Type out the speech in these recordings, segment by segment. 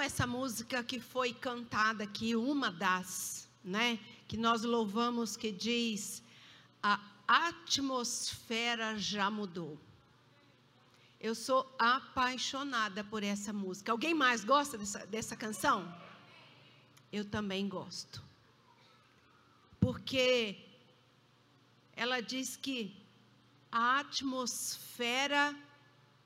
essa música que foi cantada aqui, uma das, né? Que nós louvamos que diz: a atmosfera já mudou. Eu sou apaixonada por essa música. Alguém mais gosta dessa, dessa canção? Eu também gosto. Porque ela diz que a atmosfera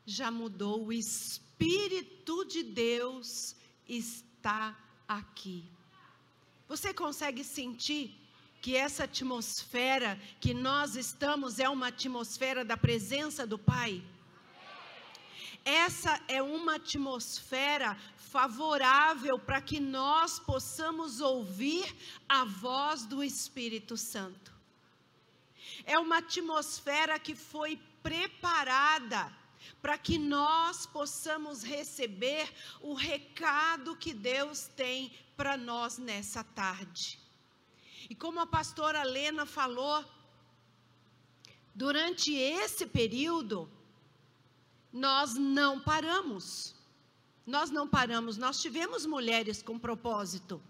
já mudou, o Espírito de Deus está aqui. Você consegue sentir que essa atmosfera que nós estamos é uma atmosfera da presença do Pai? Essa é uma atmosfera favorável para que nós possamos ouvir a voz do Espírito Santo. É uma atmosfera que foi preparada para que nós possamos receber o recado que Deus tem para nós nessa tarde. E como a pastora Lena falou, durante esse período, nós não paramos. Nós não paramos, nós tivemos mulheres com propósito.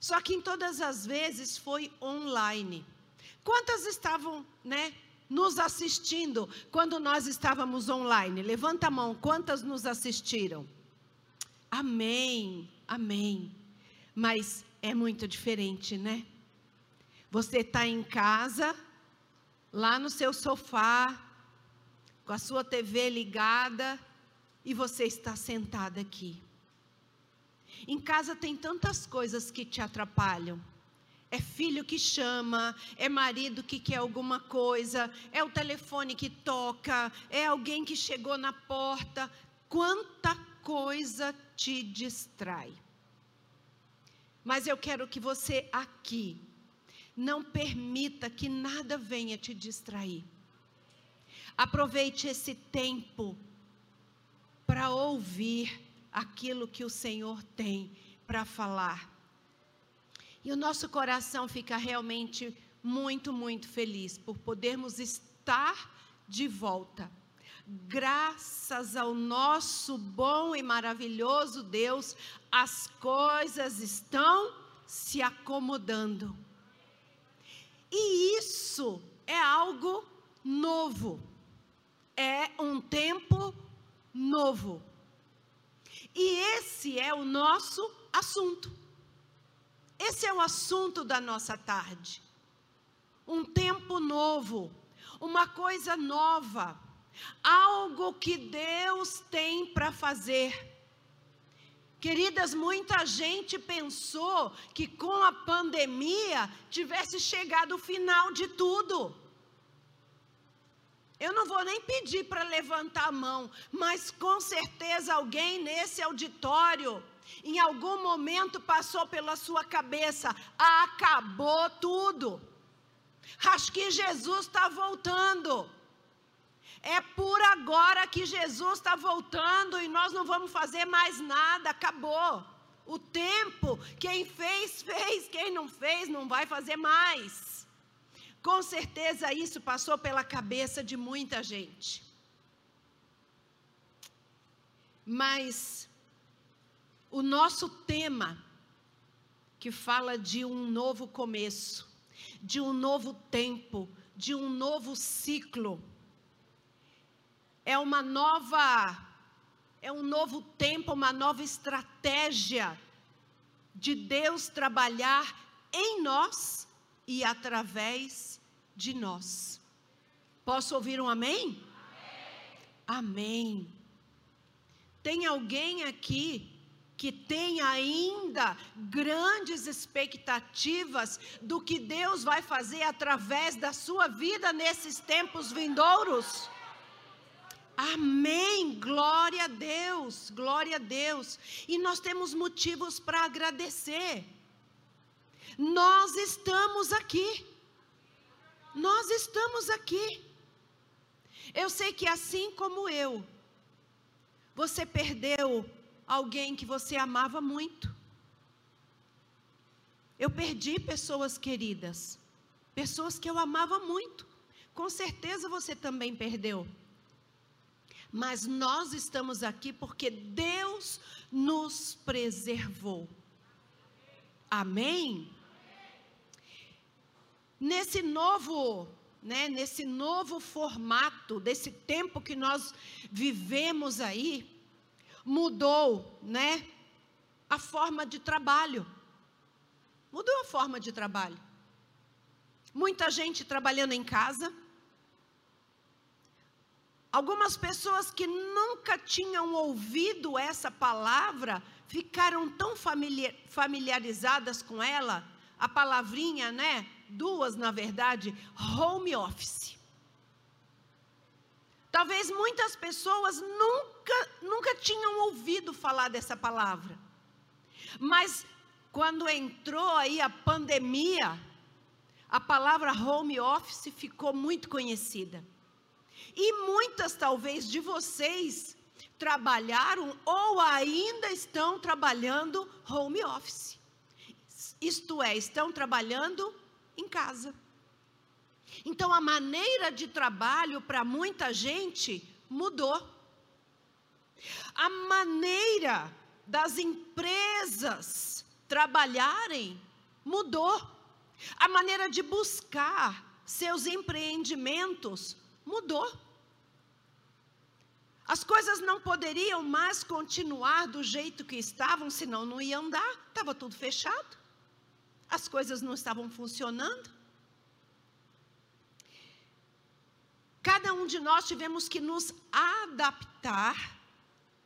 Só que em todas as vezes foi online. Quantas estavam, né, nos assistindo quando nós estávamos online? Levanta a mão, quantas nos assistiram? Amém, amém. Mas é muito diferente, né? Você está em casa, lá no seu sofá, com a sua TV ligada e você está sentada aqui. Em casa tem tantas coisas que te atrapalham. É filho que chama, é marido que quer alguma coisa, é o telefone que toca, é alguém que chegou na porta. Quanta coisa te distrai. Mas eu quero que você aqui não permita que nada venha te distrair. Aproveite esse tempo para ouvir aquilo que o Senhor tem para falar. E o nosso coração fica realmente muito, muito feliz por podermos estar de volta. Graças ao nosso bom e maravilhoso Deus, as coisas estão se acomodando. E isso é algo novo é um tempo novo. E esse é o nosso assunto. Esse é o assunto da nossa tarde. Um tempo novo, uma coisa nova, algo que Deus tem para fazer. Queridas, muita gente pensou que com a pandemia tivesse chegado o final de tudo. Eu não vou nem pedir para levantar a mão, mas com certeza alguém nesse auditório, em algum momento passou pela sua cabeça: acabou tudo. Acho que Jesus está voltando. É por agora que Jesus está voltando e nós não vamos fazer mais nada, acabou. O tempo, quem fez, fez, quem não fez, não vai fazer mais. Com certeza isso passou pela cabeça de muita gente. Mas o nosso tema, que fala de um novo começo, de um novo tempo, de um novo ciclo, é uma nova, é um novo tempo, uma nova estratégia de Deus trabalhar em nós e através de nós. Posso ouvir um amém? Amém. amém. Tem alguém aqui que tem ainda grandes expectativas do que Deus vai fazer através da sua vida nesses tempos vindouros? Amém. Glória a Deus. Glória a Deus. E nós temos motivos para agradecer. Nós estamos aqui. Nós estamos aqui. Eu sei que assim como eu, você perdeu alguém que você amava muito. Eu perdi pessoas queridas, pessoas que eu amava muito. Com certeza você também perdeu. Mas nós estamos aqui porque Deus nos preservou. Amém? Nesse novo, né, nesse novo formato, desse tempo que nós vivemos aí, mudou, né, a forma de trabalho. Mudou a forma de trabalho. Muita gente trabalhando em casa. Algumas pessoas que nunca tinham ouvido essa palavra ficaram tão familiarizadas com ela, a palavrinha, né? Duas, na verdade, home office. Talvez muitas pessoas nunca, nunca tinham ouvido falar dessa palavra. Mas quando entrou aí a pandemia, a palavra home office ficou muito conhecida. E muitas, talvez, de vocês trabalharam ou ainda estão trabalhando home office. Isto é, estão trabalhando em casa. Então, a maneira de trabalho para muita gente mudou. A maneira das empresas trabalharem mudou. A maneira de buscar seus empreendimentos mudou. As coisas não poderiam mais continuar do jeito que estavam, senão não ia andar, estava tudo fechado. As coisas não estavam funcionando. Cada um de nós tivemos que nos adaptar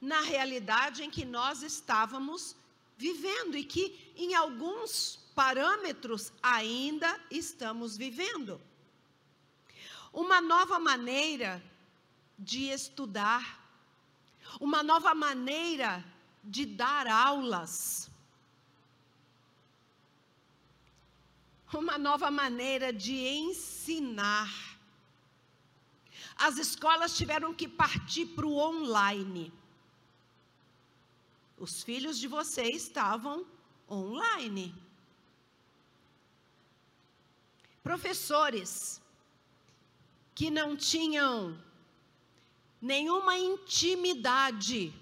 na realidade em que nós estávamos vivendo e que em alguns parâmetros ainda estamos vivendo. Uma nova maneira de estudar, uma nova maneira de dar aulas, uma nova maneira de ensinar. As escolas tiveram que partir para o online. Os filhos de vocês estavam online. Professores que não tinham nenhuma intimidade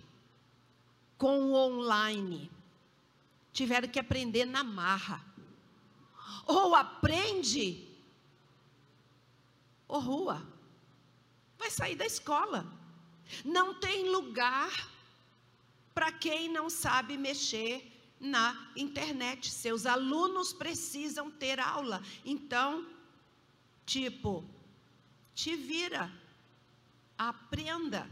com o online, tiveram que aprender na marra. Ou aprende, ou rua. Vai sair da escola. Não tem lugar para quem não sabe mexer na internet. Seus alunos precisam ter aula. Então, tipo, te vira, aprenda.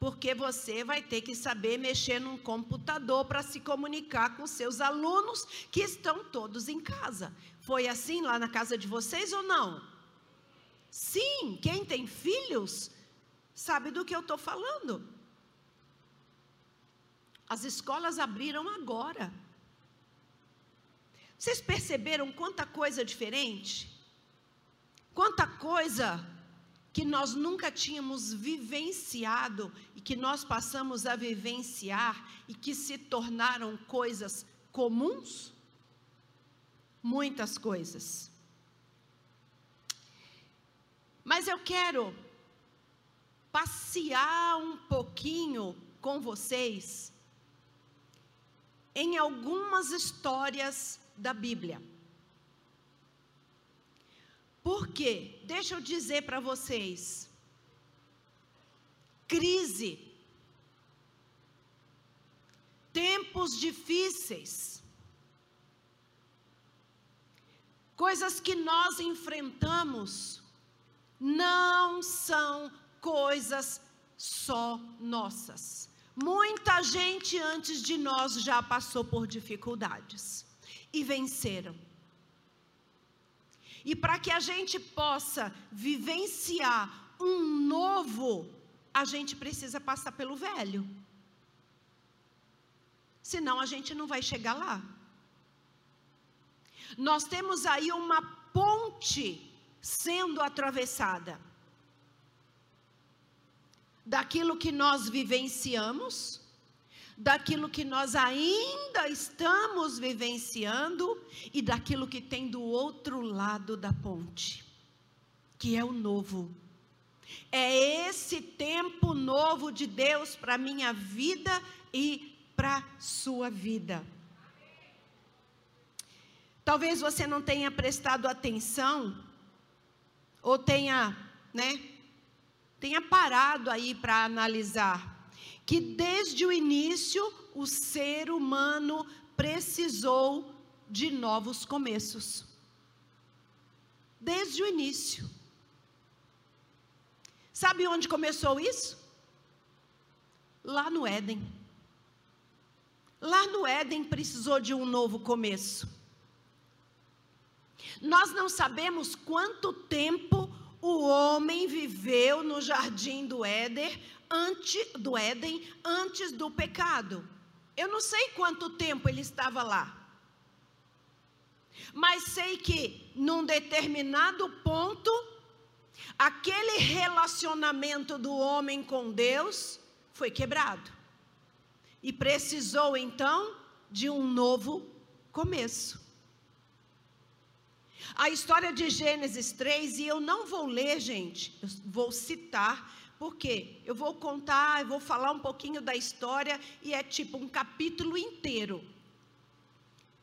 Porque você vai ter que saber mexer num computador para se comunicar com seus alunos que estão todos em casa. Foi assim lá na casa de vocês ou não? Sim, quem tem filhos sabe do que eu estou falando. As escolas abriram agora. Vocês perceberam quanta coisa diferente? Quanta coisa que nós nunca tínhamos vivenciado e que nós passamos a vivenciar e que se tornaram coisas comuns? Muitas coisas. Mas eu quero passear um pouquinho com vocês em algumas histórias da Bíblia. Por quê? Deixa eu dizer para vocês. Crise. Tempos difíceis. Coisas que nós enfrentamos não são coisas só nossas. Muita gente antes de nós já passou por dificuldades e venceram. E para que a gente possa vivenciar um novo, a gente precisa passar pelo velho. Senão a gente não vai chegar lá. Nós temos aí uma ponte sendo atravessada daquilo que nós vivenciamos, daquilo que nós ainda estamos vivenciando e daquilo que tem do outro lado da ponte, que é o novo. É esse tempo novo de Deus para minha vida e para sua vida. Talvez você não tenha prestado atenção ou tenha, né, tenha parado aí para analisar que desde o início o ser humano precisou de novos começos. Desde o início. Sabe onde começou isso? Lá no Éden. Lá no Éden precisou de um novo começo. Nós não sabemos quanto tempo o homem viveu no jardim do Éden antes do Éden antes do pecado. Eu não sei quanto tempo ele estava lá. Mas sei que num determinado ponto aquele relacionamento do homem com Deus foi quebrado. E precisou então de um novo começo. A história de Gênesis 3, e eu não vou ler, gente, eu vou citar, porque eu vou contar, eu vou falar um pouquinho da história, e é tipo um capítulo inteiro.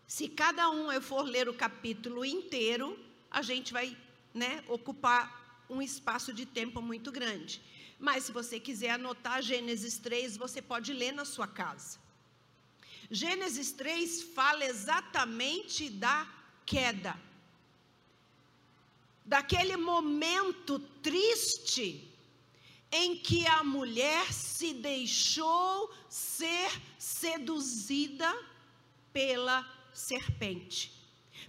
Se cada um eu for ler o capítulo inteiro, a gente vai né, ocupar um espaço de tempo muito grande. Mas se você quiser anotar Gênesis 3, você pode ler na sua casa. Gênesis 3 fala exatamente da queda daquele momento triste em que a mulher se deixou ser seduzida pela serpente,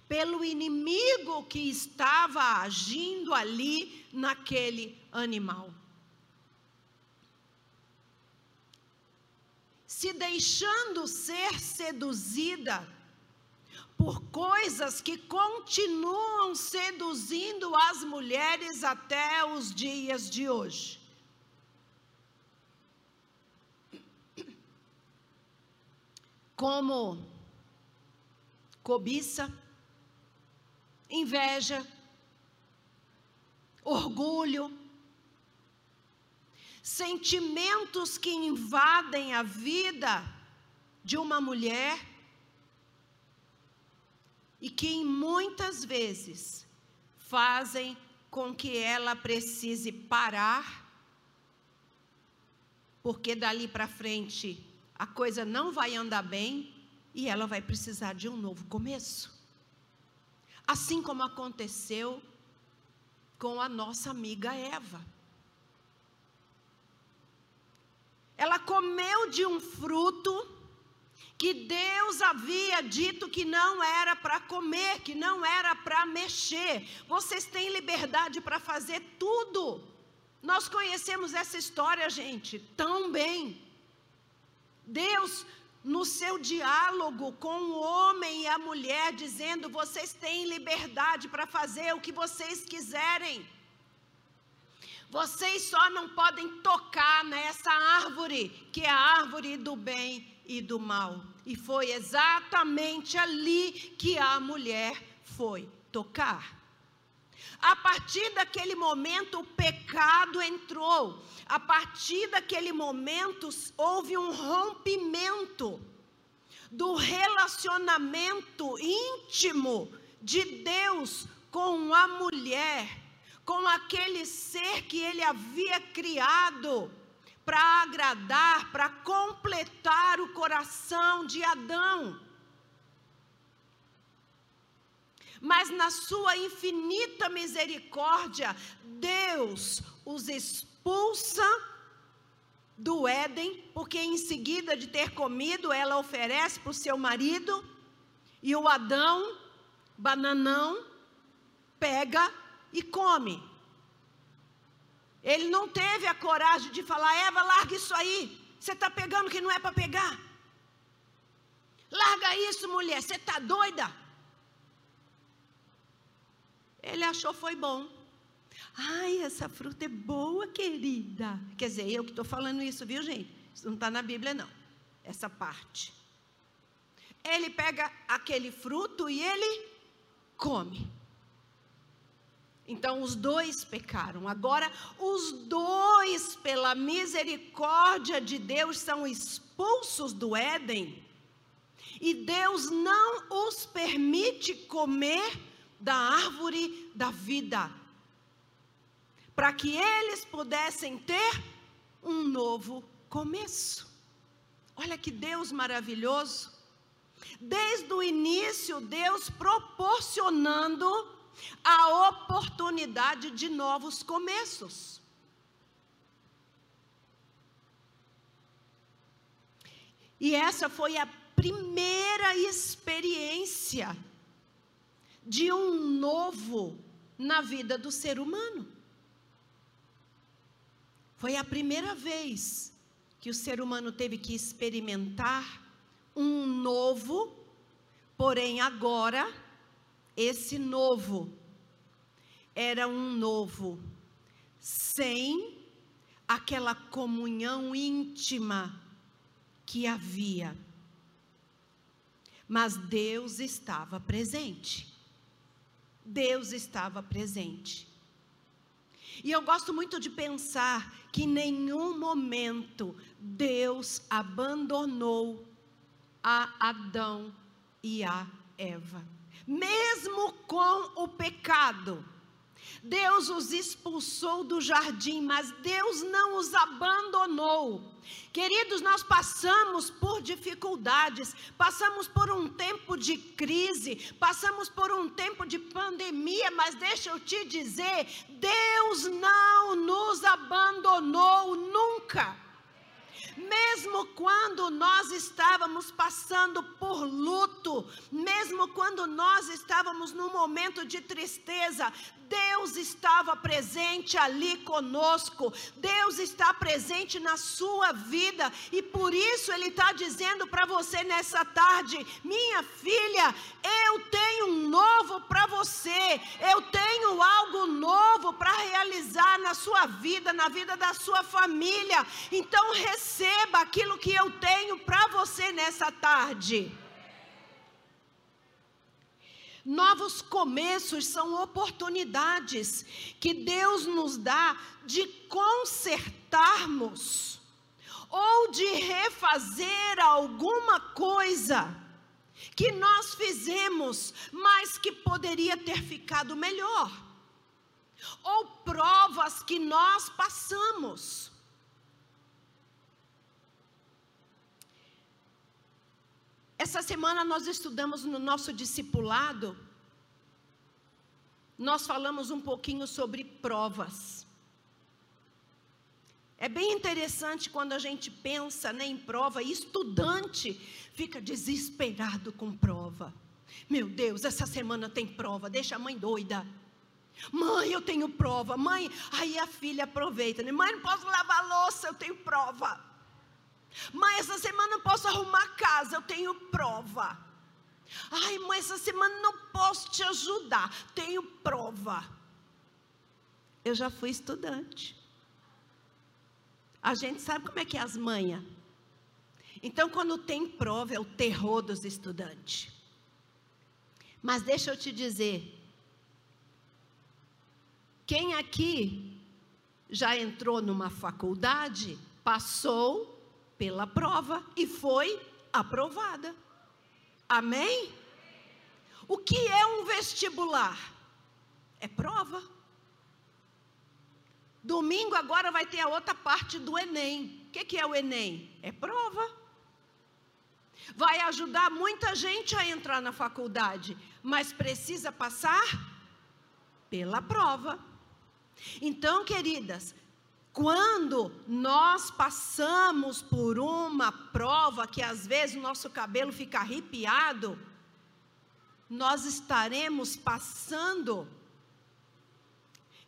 pelo inimigo que estava agindo ali naquele animal. Se deixando ser seduzida por coisas que continuam seduzindo as mulheres até os dias de hoje. Como cobiça, inveja, orgulho, sentimentos que invadem a vida de uma mulher e que muitas vezes fazem com que ela precise parar, porque dali para frente a coisa não vai andar bem e ela vai precisar de um novo começo. Assim como aconteceu com a nossa amiga Eva. Ela comeu de um fruto que Deus havia dito que não era para comer, que não era para mexer. Vocês têm liberdade para fazer tudo. Nós conhecemos essa história, gente, tão bem. Deus, no seu diálogo com o homem e a mulher, dizendo: vocês têm liberdade para fazer o que vocês quiserem. Vocês só não podem tocar nessa árvore, que é a árvore do bem e do mal. E foi exatamente ali que a mulher foi tocar. A partir daquele momento, o pecado entrou. A partir daquele momento, houve um rompimento do relacionamento íntimo de Deus com a mulher, com aquele ser que ele havia criado para agradar, para completar o coração de Adão. Mas na sua infinita misericórdia, Deus os expulsa do Éden, porque em seguida de ter comido, ela oferece para o seu marido, e o Adão, bananão, pega e come. Ele não teve a coragem de falar: Eva, larga isso aí. Você está pegando que não é para pegar. Larga isso, mulher. Você está doida? Ele achou foi bom. Ai, essa fruta é boa, querida. Quer dizer, eu que estou falando isso, viu, gente? Isso não está na Bíblia, não. Essa parte. Ele pega aquele fruto e ele come. Então os dois pecaram. Agora os dois, pela misericórdia de Deus, são expulsos do Éden. E Deus não os permite comer da árvore da vida. Para que eles pudessem ter um novo começo. Olha que Deus maravilhoso. Desde o início, Deus proporcionando a oportunidade de novos começos. E essa foi a primeira experiência de um novo na vida do ser humano. Foi a primeira vez que o ser humano teve que experimentar um novo, porém agora, esse novo era um novo sem aquela comunhão íntima que havia. Mas Deus estava presente. Deus estava presente. E eu gosto muito de pensar que em nenhum momento Deus abandonou a Adão e a Eva. Mesmo com o pecado, Deus os expulsou do jardim, mas Deus não os abandonou. Queridos, nós passamos por dificuldades, passamos por um tempo de crise, passamos por um tempo de pandemia, mas deixa eu te dizer: Deus não nos abandonou nunca. Mesmo quando nós estávamos passando por luto, mesmo quando nós estávamos num momento de tristeza, Deus estava presente ali conosco, Deus está presente na sua vida, e por isso Ele está dizendo para você nessa tarde: minha filha, eu tenho um novo para você, eu tenho algo novo para realizar na sua vida, na vida da sua família, então receba aquilo que eu tenho para você nessa tarde. Novos começos são oportunidades que Deus nos dá de consertarmos ou de refazer alguma coisa que nós fizemos, mas que poderia ter ficado melhor, ou provas que nós passamos. Essa semana nós estudamos no nosso discipulado, nós falamos um pouquinho sobre provas. É bem interessante quando a gente pensa né, em prova, estudante fica desesperado com prova. Meu Deus, essa semana tem prova, deixa a mãe doida. Mãe, eu tenho prova. Mãe, aí a filha aproveita. Né? Mãe, não posso lavar louça, eu tenho prova. Mãe, essa semana não posso arrumar casa, eu tenho prova. Ai, mãe, essa semana não posso te ajudar, tenho prova. Eu já fui estudante. A gente sabe como é que é as manhas. Então, quando tem prova, é o terror dos estudantes. Mas deixa eu te dizer, quem aqui já entrou numa faculdade, passou pela prova e foi aprovada. Amém? O que é um vestibular? É prova. Domingo agora vai ter a outra parte do Enem. O que, que é o Enem? É prova. Vai ajudar muita gente a entrar na faculdade, mas precisa passar pela prova. Então, queridas, quando nós passamos por uma prova que às vezes o nosso cabelo fica arrepiado, nós estaremos passando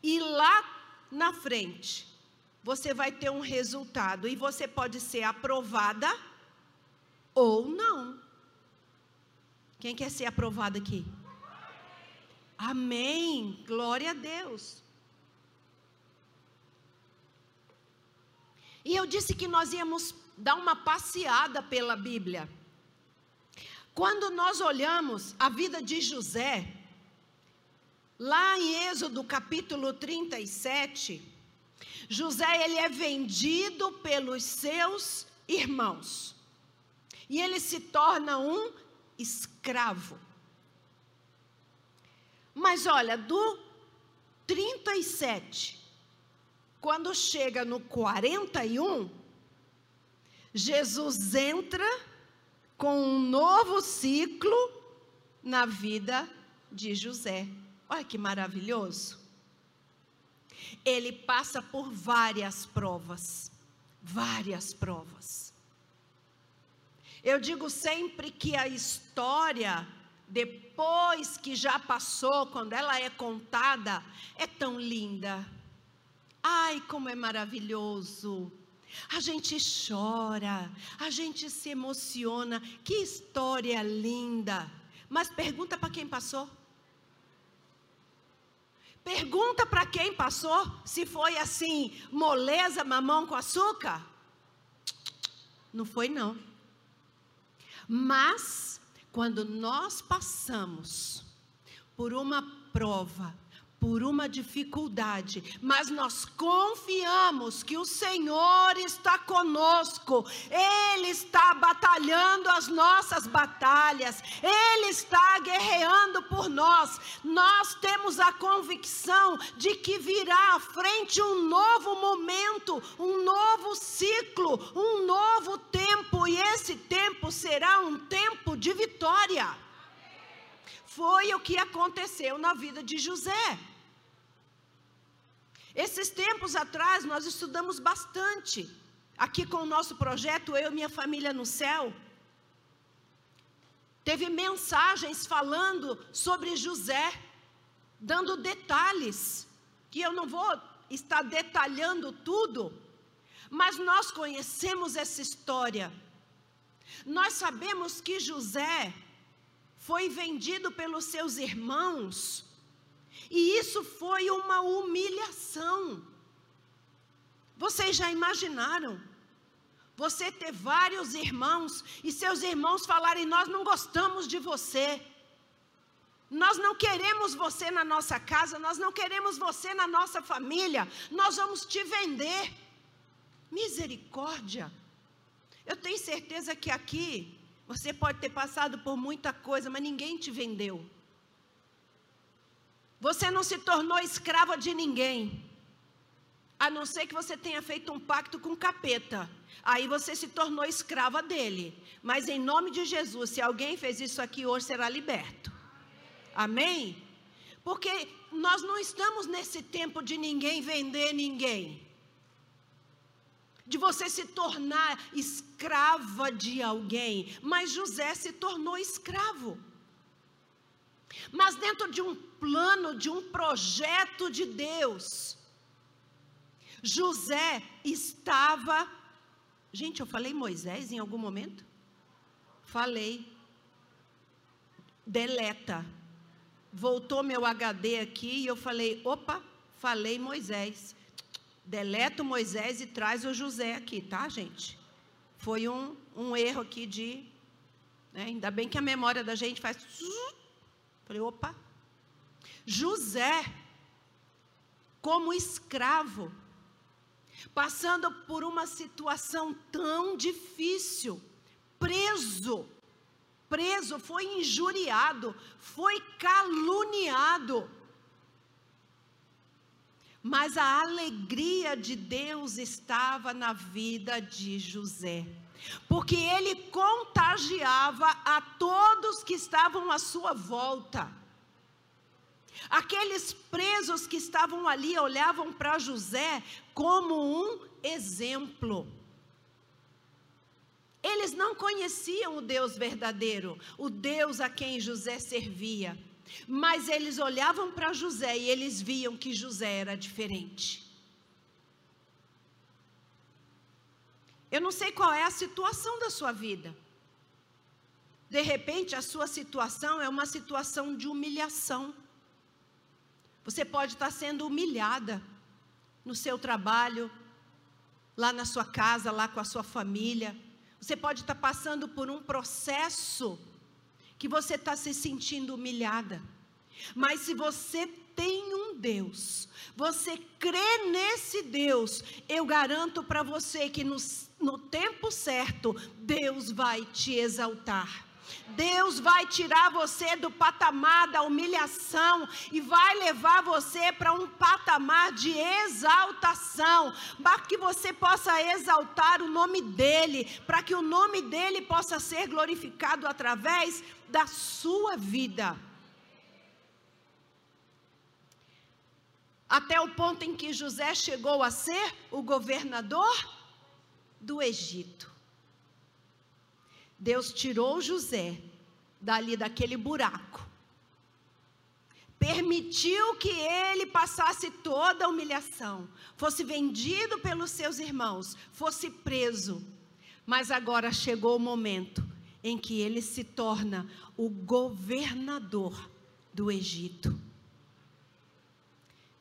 e lá na frente você vai ter um resultado e você pode ser aprovada ou não. Quem quer ser aprovado aqui? Amém. Glória a Deus. E eu disse que nós íamos dar uma passeada pela Bíblia. Quando nós olhamos a vida de José, Lá em Êxodo capítulo 37, José ele é vendido pelos seus irmãos. E ele se torna um escravo. Mas olha, do 37, quando chega no 41, Jesus entra com um novo ciclo na vida de José. Olha que maravilhoso. Ele passa por várias provas, várias provas. Eu digo sempre que a história, depois que já passou, quando ela é contada, é tão linda. Ai, como é maravilhoso. A gente chora, a gente se emociona. Que história linda. Mas pergunta para quem passou. Pergunta para quem passou se foi assim, moleza, mamão com açúcar. Não foi não. Mas quando nós passamos por uma prova, por uma dificuldade, mas nós confiamos que o Senhor está conosco, Ele está batalhando as nossas batalhas, Ele está guerreando por nós. Nós temos a convicção de que virá à frente um novo momento, um novo ciclo, um novo tempo, e esse tempo será um tempo de vitória. Foi o que aconteceu na vida de José. Esses tempos atrás nós estudamos bastante, aqui com o nosso projeto Eu e Minha Família no Céu. Teve mensagens falando sobre José, dando detalhes, que eu não vou estar detalhando tudo, mas nós conhecemos essa história. Nós sabemos que José foi vendido pelos seus irmãos e isso foi uma humilhação. Vocês já imaginaram? Você ter vários irmãos e seus irmãos falarem: Nós não gostamos de você. Nós não queremos você na nossa casa, nós não queremos você na nossa família, nós vamos te vender. Misericórdia. Eu tenho certeza que aqui você pode ter passado por muita coisa, mas ninguém te vendeu. Você não se tornou escrava de ninguém. A não ser que você tenha feito um pacto com o capeta. Aí você se tornou escrava dele. Mas em nome de Jesus, se alguém fez isso aqui hoje, será liberto. Amém? Porque nós não estamos nesse tempo de ninguém vender ninguém. De você se tornar escrava de alguém. Mas José se tornou escravo. Mas dentro de um plano, de um projeto de Deus, José estava. Gente, eu falei Moisés em algum momento? Falei. Deleta. Voltou meu HD aqui e eu falei: opa, falei Moisés. Deleta o Moisés e traz o José aqui, tá, gente? Foi um, um erro aqui de. Né, ainda bem que a memória da gente faz. Falei, opa. José, como escravo, passando por uma situação tão difícil, preso, preso, foi injuriado, foi caluniado. Mas a alegria de Deus estava na vida de José porque ele contagiava a todos que estavam à sua volta. Aqueles presos que estavam ali olhavam para José como um exemplo. Eles não conheciam o Deus verdadeiro, o Deus a quem José servia, mas eles olhavam para José e eles viam que José era diferente. Eu não sei qual é a situação da sua vida. De repente, a sua situação é uma situação de humilhação. Você pode estar sendo humilhada no seu trabalho, lá na sua casa, lá com a sua família. Você pode estar passando por um processo que você está se sentindo humilhada. Mas se você tem um Deus, você crê nesse Deus, eu garanto para você que no, no tempo certo, Deus vai te exaltar. Deus vai tirar você do patamar da humilhação e vai levar você para um patamar de exaltação, para que você possa exaltar o nome dEle, para que o nome dEle possa ser glorificado através da sua vida. Até o ponto em que José chegou a ser o governador do Egito. Deus tirou José dali daquele buraco. Permitiu que ele passasse toda a humilhação, fosse vendido pelos seus irmãos, fosse preso. Mas agora chegou o momento em que ele se torna o governador do Egito.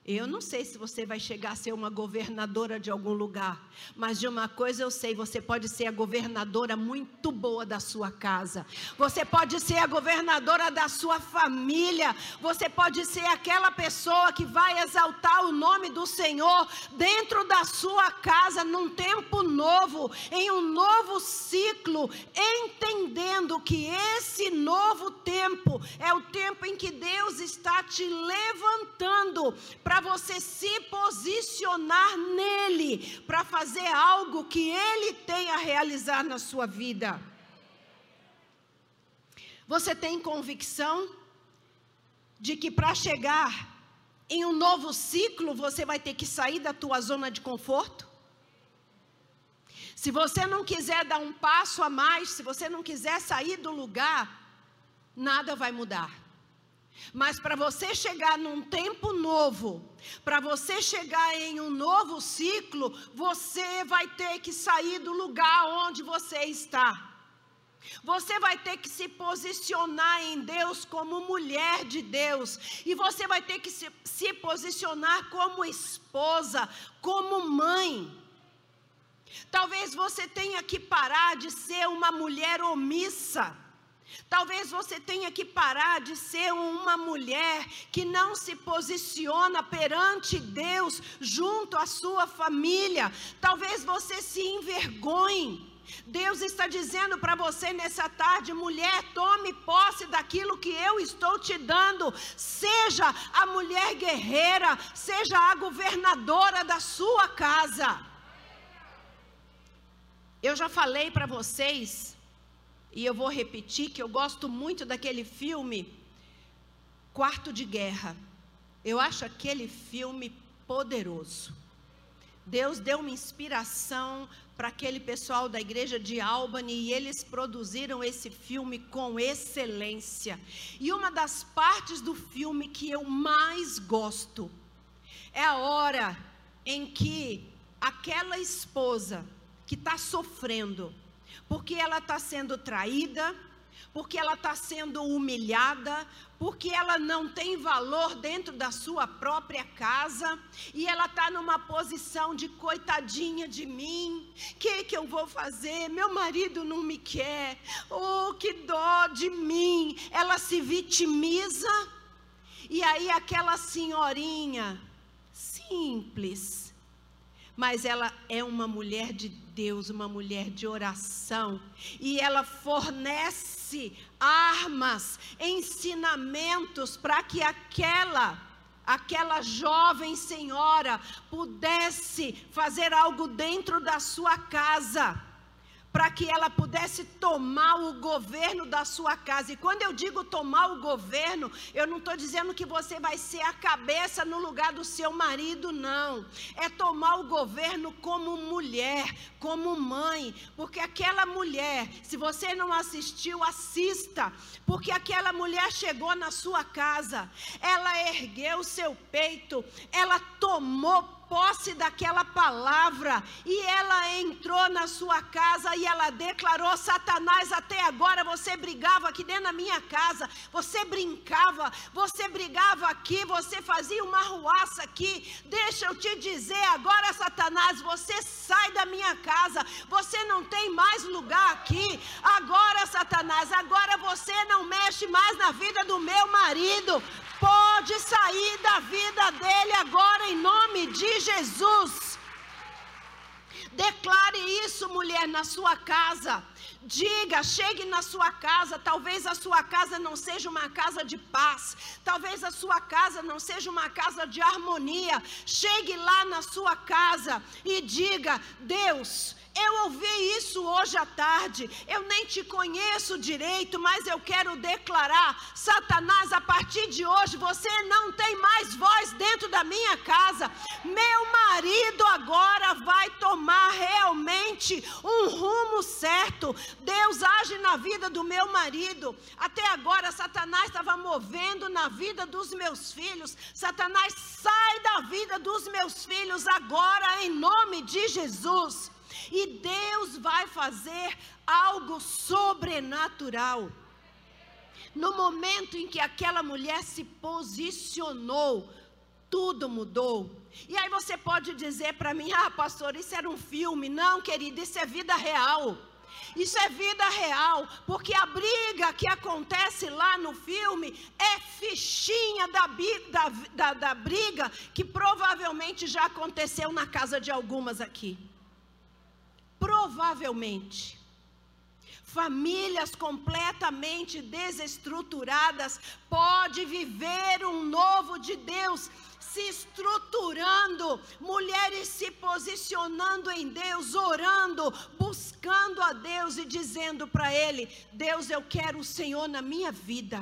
Eu não sei se você vai chegar a ser uma governadora de algum lugar, mas de uma coisa eu sei: você pode ser a governadora muito boa da sua casa, você pode ser a governadora da sua família, você pode ser aquela pessoa que vai exaltar o nome do Senhor dentro da sua casa, num tempo novo, em um novo ciclo, entendendo que esse novo tempo é o tempo em que Deus está te levantando para para você se posicionar nele, para fazer algo que ele tem a realizar na sua vida. Você tem convicção de que para chegar em um novo ciclo, você vai ter que sair da tua zona de conforto? Se você não quiser dar um passo a mais, se você não quiser sair do lugar, nada vai mudar. Mas para você chegar num tempo novo, para você chegar em um novo ciclo, você vai ter que sair do lugar onde você está. Você vai ter que se posicionar em Deus como mulher de Deus. E você vai ter que se, se posicionar como esposa, como mãe. Talvez você tenha que parar de ser uma mulher omissa Talvez você tenha que parar de ser uma mulher que não se posiciona perante Deus junto à sua família. Talvez você se envergonhe. Deus está dizendo para você nessa tarde, mulher, tome posse daquilo que eu estou te dando. Seja a mulher guerreira, seja a governadora da sua casa. Eu já falei para vocês e eu vou repetir que eu gosto muito daquele filme Quarto de Guerra. Eu acho aquele filme poderoso. Deus deu uma inspiração para aquele pessoal da igreja de Albany e eles produziram esse filme com excelência. E uma das partes do filme que eu mais gosto é a hora em que aquela esposa que está sofrendo, porque ela está sendo traída, porque ela está sendo humilhada, porque ela não tem valor dentro da sua própria casa e ela está numa posição de coitadinha de mim. O que, que eu vou fazer? Meu marido não me quer. Oh, que dó de mim. Ela se vitimiza e aí aquela senhorinha simples, mas ela é uma mulher de Deus, uma mulher de oração, e ela fornece armas, ensinamentos para que aquela aquela jovem senhora pudesse fazer algo dentro da sua casa para que ela pudesse tomar o governo da sua casa. E quando eu digo tomar o governo, eu não estou dizendo que você vai ser a cabeça no lugar do seu marido, não. É tomar o governo como mulher, como mãe, porque aquela mulher, se você não assistiu, assista, porque aquela mulher chegou na sua casa, ela ergueu seu peito, ela tomou posse daquela palavra e ela entrou na sua casa e ela declarou: Satanás, até agora você brigava aqui dentro da minha casa, você brincava, você brigava aqui, você fazia uma ruaça aqui. Deixa eu te dizer agora, Satanás, você sai da minha casa, você não tem mais lugar aqui. Agora, Satanás, agora você não mexe mais na vida do meu marido. A vida dele agora em nome de Jesus. Declare isso, mulher, na sua casa. Diga, chegue na sua casa. Talvez a sua casa não seja uma casa de paz. Talvez a sua casa não seja uma casa de harmonia. Chegue lá na sua casa e diga: Deus, eu ouvi isso hoje à tarde. Eu nem te conheço direito, mas eu quero declarar: Satanás, a partir de hoje você não tem mais voz dentro da minha casa. Meu marido agora vai tomar realmente um rumo certo. Deus age na vida do meu marido. Até agora, Satanás estava movendo na vida dos meus filhos. Satanás sai da vida dos meus filhos agora, em nome de Jesus. E Deus vai fazer algo sobrenatural. No momento em que aquela mulher se posicionou, tudo mudou. E aí você pode dizer para mim: ah, pastor, isso era um filme. Não, querido, isso é vida real. Isso é vida real, porque a briga que acontece lá no filme é fichinha da, da, da, da briga que provavelmente já aconteceu na casa de algumas aqui. Provavelmente. Famílias completamente desestruturadas pode viver um novo de Deus se estruturando, mulheres se posicionando em Deus, orando, buscando a Deus e dizendo para Ele: Deus, eu quero o Senhor na minha vida.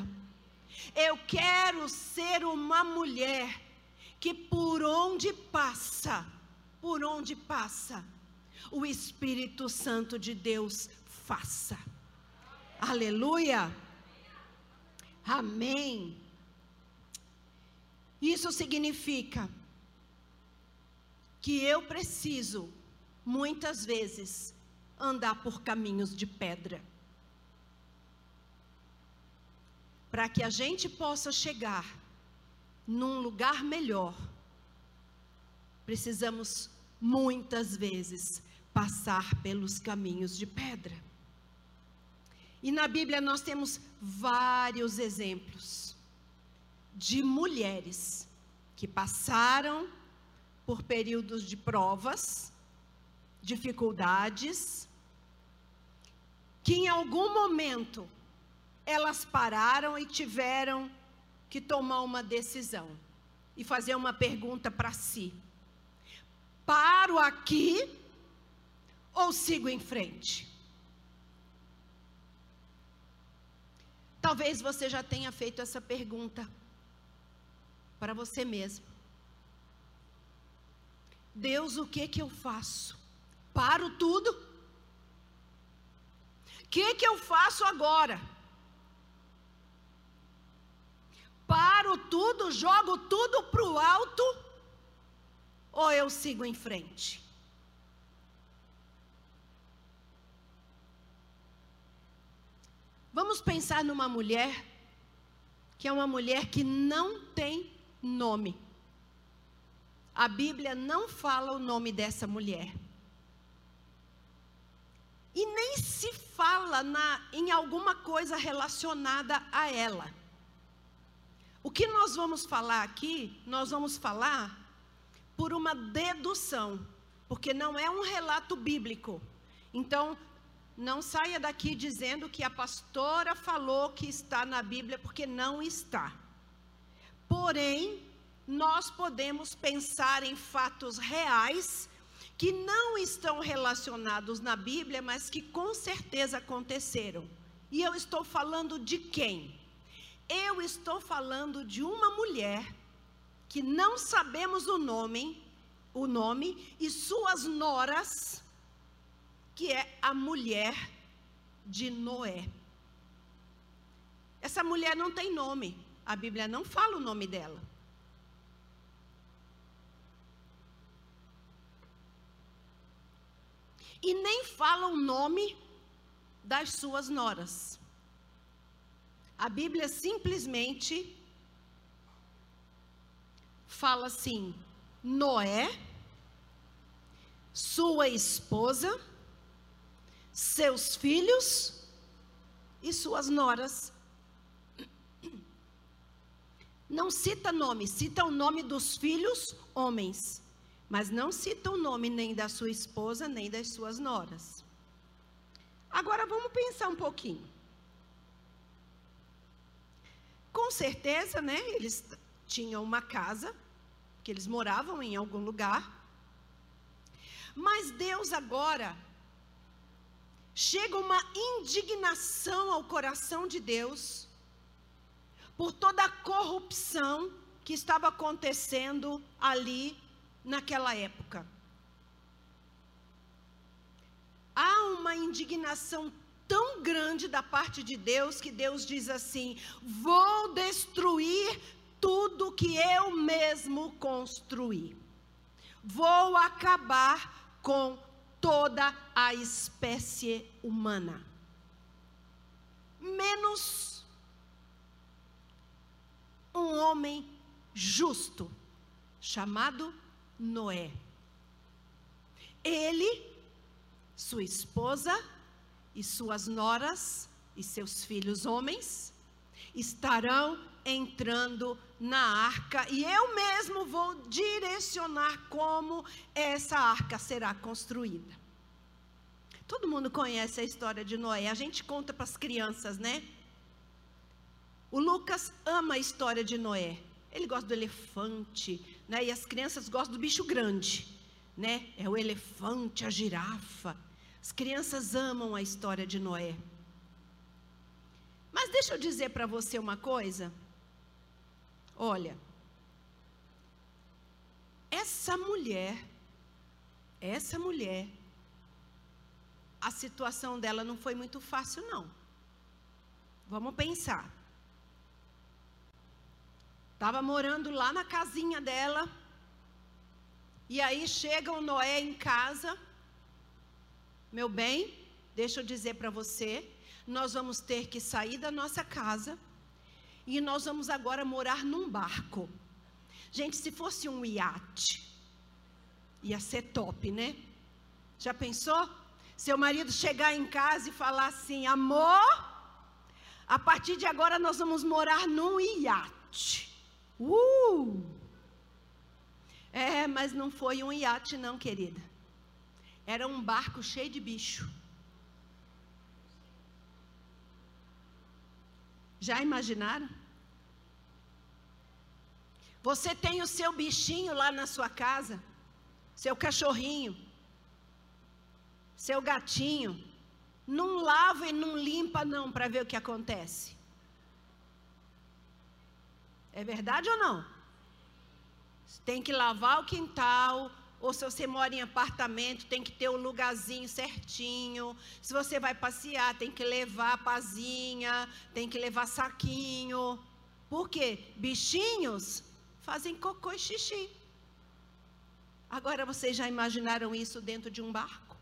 Eu quero ser uma mulher que por onde passa, por onde passa, o Espírito Santo de Deus faça. Aleluia. Amém. Isso significa que eu preciso, muitas vezes, andar por caminhos de pedra. Para que a gente possa chegar num lugar melhor, precisamos muitas vezes passar pelos caminhos de pedra. E na Bíblia nós temos vários exemplos de mulheres que passaram por períodos de provas, dificuldades, que em algum momento elas pararam e tiveram que tomar uma decisão e fazer uma pergunta para si: paro aqui ou sigo em frente? Talvez você já tenha feito essa pergunta para você mesmo. Deus, o que que eu faço? Paro tudo? O que que eu faço agora? Paro tudo, jogo tudo para o alto? Ou eu sigo em frente? Vamos pensar numa mulher que é uma mulher que não tem nome. A Bíblia não fala o nome dessa mulher. E nem se fala na, em alguma coisa relacionada a ela. O que nós vamos falar aqui, nós vamos falar por uma dedução, porque não é um relato bíblico. Então, não saia daqui dizendo que a pastora falou que está na Bíblia, porque não está. Porém, nós podemos pensar em fatos reais que não estão relacionados na Bíblia, mas que com certeza aconteceram. E eu estou falando de quem? Eu estou falando de uma mulher que não sabemos o nome, o nome e suas noras que é a mulher de Noé. Essa mulher não tem nome, a Bíblia não fala o nome dela. E nem fala o nome das suas noras. A Bíblia simplesmente fala assim: Noé, sua esposa, seus filhos e suas noras. não cita nome, cita o nome dos filhos homens, mas não cita o nome nem da sua esposa, nem das suas noras. Agora vamos pensar um pouquinho. Com certeza, né? Eles tinham uma casa, que eles moravam em algum lugar. Mas Deus agora chega uma indignação ao coração de Deus por toda a corrupção que estava acontecendo ali naquela época. Há uma indignação tão grande da parte de Deus que Deus diz assim: Vou destruir tudo que eu mesmo construí. Vou acabar com toda a espécie humana. Menos um homem justo, chamado Noé. Ele, sua esposa e suas noras e seus filhos homens estarão entrando na arca e eu mesmo vou direcionar como essa arca será construída. Todo mundo conhece a história de Noé, a gente conta para as crianças, né? O Lucas ama a história de Noé. Ele gosta do elefante, né? E as crianças gostam do bicho grande, né? É o elefante, a girafa. As crianças amam a história de Noé. Mas deixa eu dizer para você uma coisa. Olha, essa mulher, essa mulher, a situação dela não foi muito fácil, não. Vamos pensar. Estava morando lá na casinha dela. E aí chega o Noé em casa. Meu bem, deixa eu dizer para você, nós vamos ter que sair da nossa casa e nós vamos agora morar num barco. Gente, se fosse um iate, ia ser top, né? Já pensou? Seu marido chegar em casa e falar assim: amor, a partir de agora nós vamos morar num iate. Uh! É, mas não foi um iate, não, querida. Era um barco cheio de bicho. Já imaginaram? Você tem o seu bichinho lá na sua casa, seu cachorrinho, seu gatinho. Não lava e não limpa, não, para ver o que acontece. É verdade ou não? Tem que lavar o quintal, ou se você mora em apartamento, tem que ter o um lugarzinho certinho. Se você vai passear, tem que levar pazinha, tem que levar saquinho. Por quê? Bichinhos fazem cocô e xixi. Agora vocês já imaginaram isso dentro de um barco?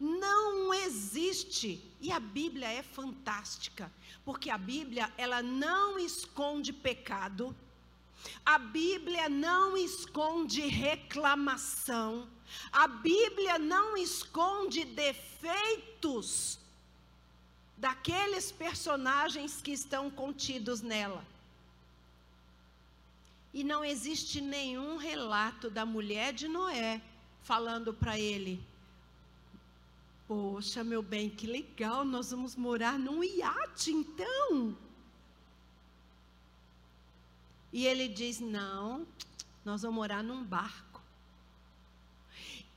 Não existe, e a Bíblia é fantástica, porque a Bíblia ela não esconde pecado, a Bíblia não esconde reclamação, a Bíblia não esconde defeitos daqueles personagens que estão contidos nela. E não existe nenhum relato da mulher de Noé falando para ele: Poxa, meu bem, que legal, nós vamos morar num iate então. E ele diz: Não, nós vamos morar num barco.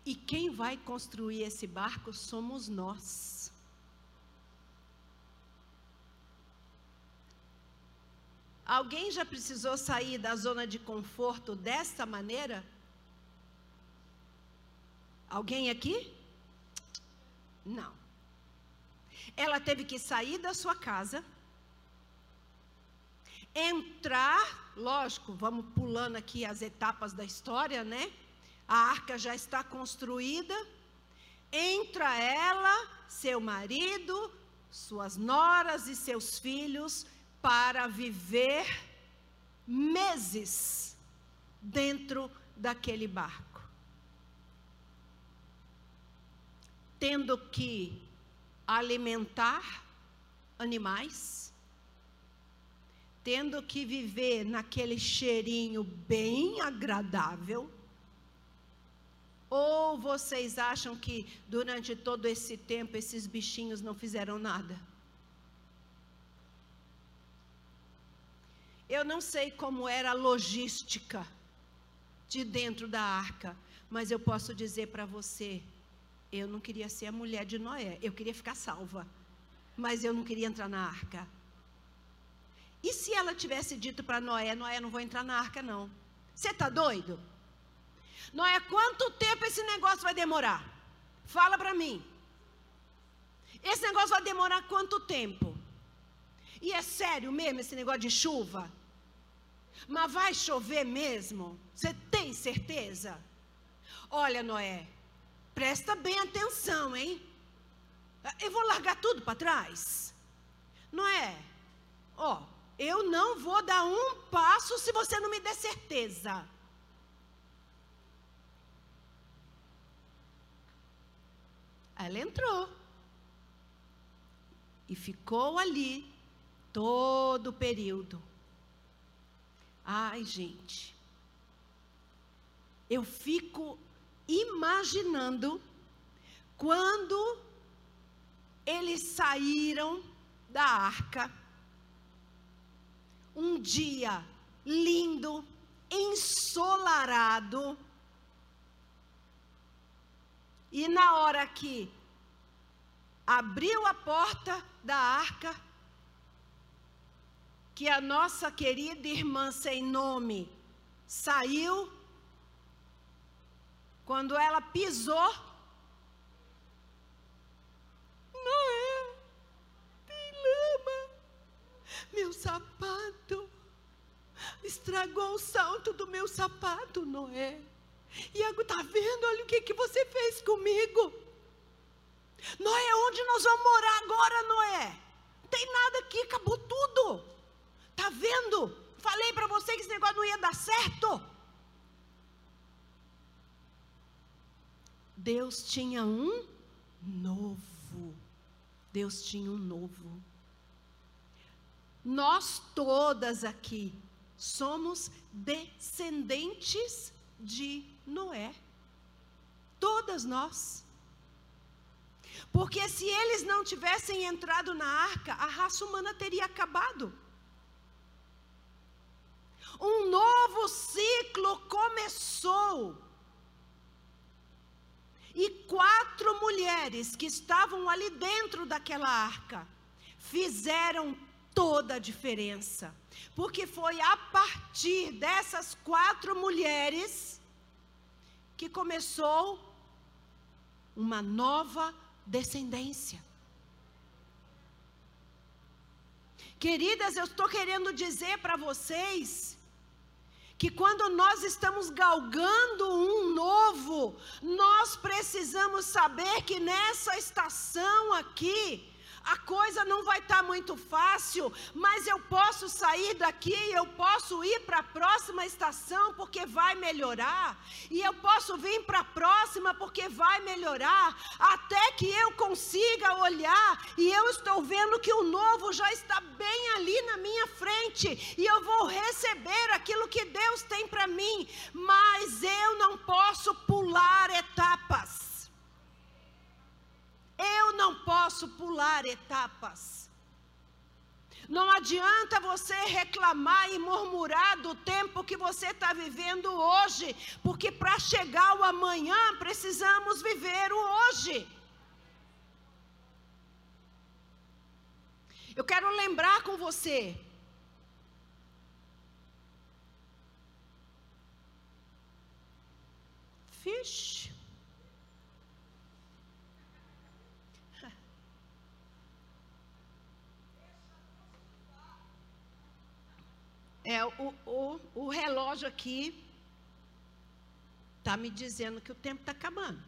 E quem vai construir esse barco somos nós. Alguém já precisou sair da zona de conforto desta maneira? Alguém aqui? Não. Ela teve que sair da sua casa entrar, lógico, vamos pulando aqui as etapas da história, né? A arca já está construída. Entra ela, seu marido, suas noras e seus filhos para viver meses dentro daquele barco. Tendo que alimentar animais, tendo que viver naquele cheirinho bem agradável? Ou vocês acham que durante todo esse tempo esses bichinhos não fizeram nada? Eu não sei como era a logística de dentro da arca, mas eu posso dizer para você: eu não queria ser a mulher de Noé, eu queria ficar salva, mas eu não queria entrar na arca. E se ela tivesse dito para Noé: Noé, não vou entrar na arca, não. Você está doido? Noé, quanto tempo esse negócio vai demorar? Fala para mim. Esse negócio vai demorar quanto tempo? E é sério mesmo esse negócio de chuva? Mas vai chover mesmo? Você tem certeza? Olha, Noé, presta bem atenção, hein? Eu vou largar tudo para trás. Noé, ó, eu não vou dar um passo se você não me der certeza. Ela entrou. E ficou ali todo o período. Ai, gente. Eu fico imaginando quando eles saíram da arca, um dia lindo, ensolarado, e na hora que abriu a porta da arca, que a nossa querida irmã sem nome saiu, quando ela pisou, Noé, tem lama, meu sapato, estragou o salto do meu sapato, Noé. Iago, está vendo? Olha o que, que você fez comigo. Noé, onde nós vamos morar agora, Noé? Não tem nada aqui, acabou tudo. Está vendo? Falei para você que esse negócio não ia dar certo. Deus tinha um novo. Deus tinha um novo. Nós todas aqui somos descendentes de Noé. Todas nós. Porque se eles não tivessem entrado na arca, a raça humana teria acabado. Um novo ciclo começou. E quatro mulheres que estavam ali dentro daquela arca fizeram toda a diferença. Porque foi a partir dessas quatro mulheres que começou uma nova descendência. Queridas, eu estou querendo dizer para vocês que quando nós estamos galgando um novo, nós precisamos saber que nessa estação aqui, a coisa não vai estar tá muito fácil, mas eu posso sair daqui, eu posso ir para a próxima estação porque vai melhorar, e eu posso vir para a próxima porque vai melhorar, até que eu consiga olhar e eu estou vendo que o novo já está bem ali na minha frente, e eu vou receber aquilo que Deus tem para mim, mas eu não posso pular etapas. Eu não posso pular etapas. Não adianta você reclamar e murmurar do tempo que você está vivendo hoje, porque para chegar ao amanhã precisamos viver o hoje. Eu quero lembrar com você. Fish. É, o, o, o relógio aqui está me dizendo que o tempo está acabando.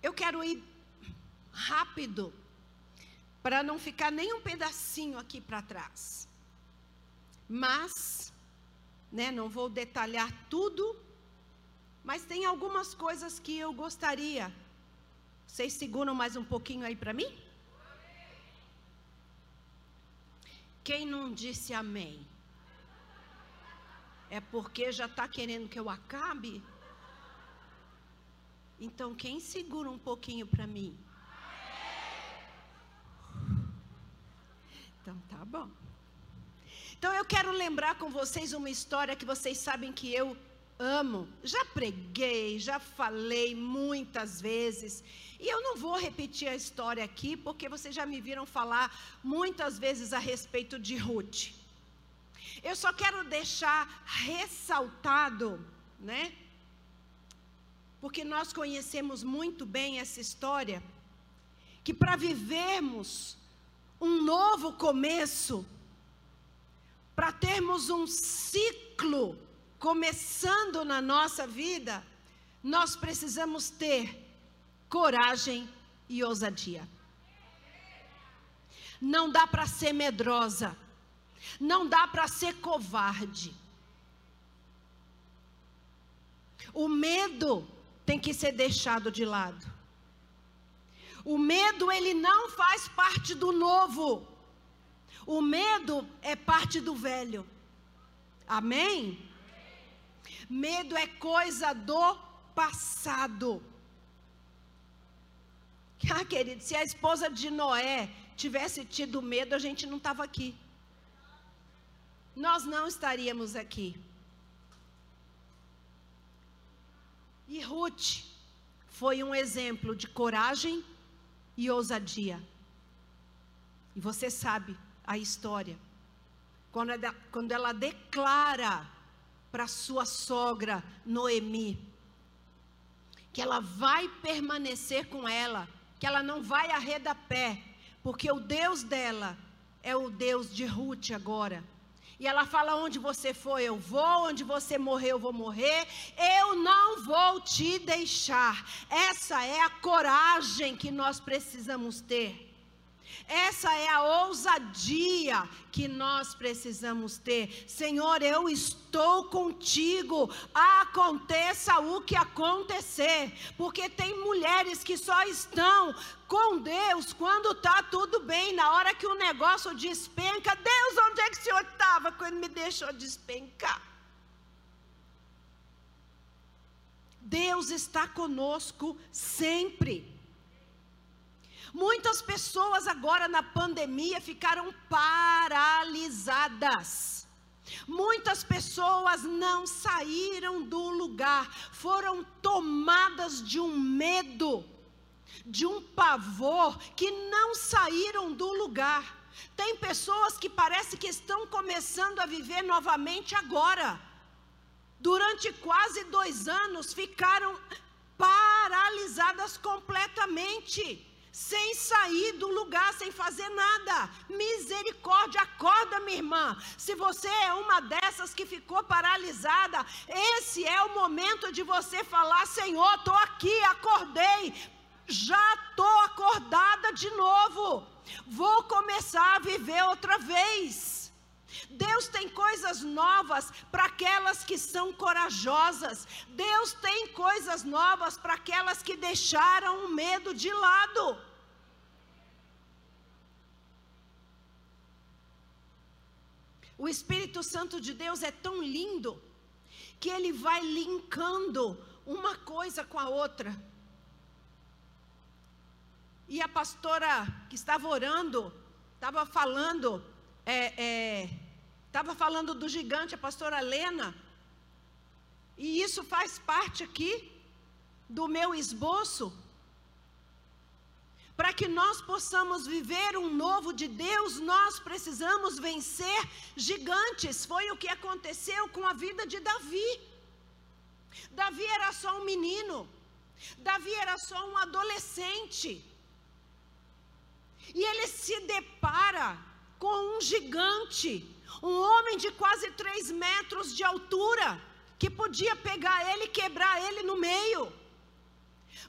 Eu quero ir rápido para não ficar nem um pedacinho aqui para trás. Mas, né, não vou detalhar tudo, mas tem algumas coisas que eu gostaria. Vocês seguram mais um pouquinho aí para mim? Quem não disse amém? É porque já está querendo que eu acabe? Então, quem segura um pouquinho para mim? Então, tá bom. Então, eu quero lembrar com vocês uma história que vocês sabem que eu amo. Já preguei, já falei muitas vezes. E eu não vou repetir a história aqui, porque vocês já me viram falar muitas vezes a respeito de Ruth. Eu só quero deixar ressaltado, né? porque nós conhecemos muito bem essa história, que para vivermos um novo começo, para termos um ciclo começando na nossa vida, nós precisamos ter coragem e ousadia. Não dá para ser medrosa, não dá para ser covarde. O medo tem que ser deixado de lado. O medo, ele não faz parte do novo. O medo é parte do velho. Amém? Medo é coisa do passado. Ah, querido, se a esposa de Noé tivesse tido medo, a gente não estava aqui. Nós não estaríamos aqui. E Ruth foi um exemplo de coragem e ousadia. E você sabe a história. Quando ela, quando ela declara para sua sogra Noemi que ela vai permanecer com ela, que ela não vai arredar pé, porque o Deus dela é o Deus de Ruth agora. E ela fala: onde você foi, eu vou, onde você morreu, eu vou morrer, eu não vou te deixar. Essa é a coragem que nós precisamos ter. Essa é a ousadia que nós precisamos ter. Senhor, eu estou contigo, aconteça o que acontecer, porque tem mulheres que só estão com Deus quando está tudo bem, na hora que o negócio despenca. Deus, onde é que o Senhor estava quando me deixou despencar? Deus está conosco sempre. Muitas pessoas agora na pandemia ficaram paralisadas. Muitas pessoas não saíram do lugar, foram tomadas de um medo, de um pavor, que não saíram do lugar. Tem pessoas que parece que estão começando a viver novamente agora. Durante quase dois anos ficaram paralisadas completamente sem sair do lugar, sem fazer nada. Misericórdia, acorda, minha irmã. Se você é uma dessas que ficou paralisada, esse é o momento de você falar: Senhor, estou aqui, acordei, já estou acordada de novo. Vou começar a viver outra vez. Deus tem coisas novas para aquelas que são corajosas. Deus tem coisas novas para aquelas que deixaram o medo de lado. O Espírito Santo de Deus é tão lindo que ele vai linkando uma coisa com a outra. E a pastora que estava orando, estava falando é, é, Estava falando do gigante, a pastora Lena. E isso faz parte aqui do meu esboço. Para que nós possamos viver um novo de Deus, nós precisamos vencer gigantes. Foi o que aconteceu com a vida de Davi. Davi era só um menino. Davi era só um adolescente. E ele se depara com um gigante um homem de quase três metros de altura, que podia pegar ele e quebrar ele no meio.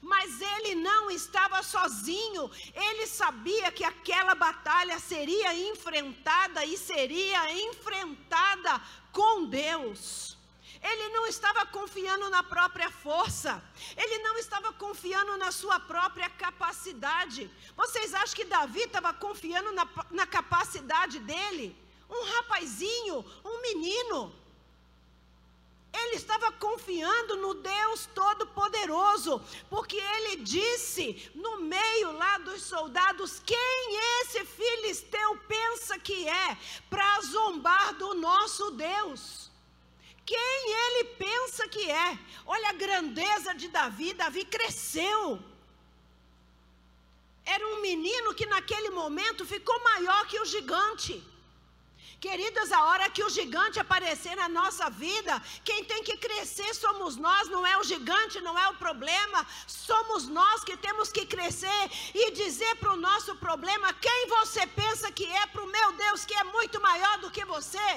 Mas ele não estava sozinho, ele sabia que aquela batalha seria enfrentada e seria enfrentada com Deus. Ele não estava confiando na própria força, ele não estava confiando na sua própria capacidade. Vocês acham que Davi estava confiando na, na capacidade dele? Um rapazinho, um menino. Ele estava confiando no Deus Todo-Poderoso, porque ele disse no meio lá dos soldados: Quem esse filisteu pensa que é para zombar do nosso Deus? Quem ele pensa que é? Olha a grandeza de Davi. Davi cresceu. Era um menino que naquele momento ficou maior que o gigante. Queridas, a hora que o gigante aparecer na nossa vida, quem tem que crescer somos nós, não é o gigante, não é o problema, somos nós que temos que crescer e dizer para o nosso problema quem você pensa que é para o meu Deus, que é muito maior do que você.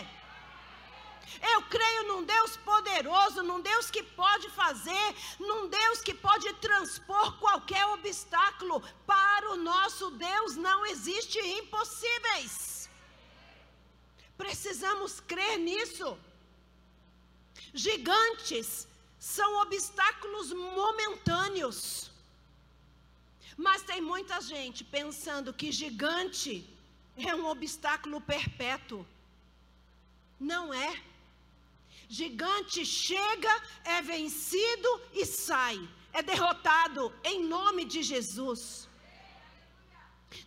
Eu creio num Deus poderoso, num Deus que pode fazer, num Deus que pode transpor qualquer obstáculo. Para o nosso Deus não existe impossíveis. Precisamos crer nisso. Gigantes são obstáculos momentâneos. Mas tem muita gente pensando que gigante é um obstáculo perpétuo. Não é. Gigante chega, é vencido e sai. É derrotado em nome de Jesus.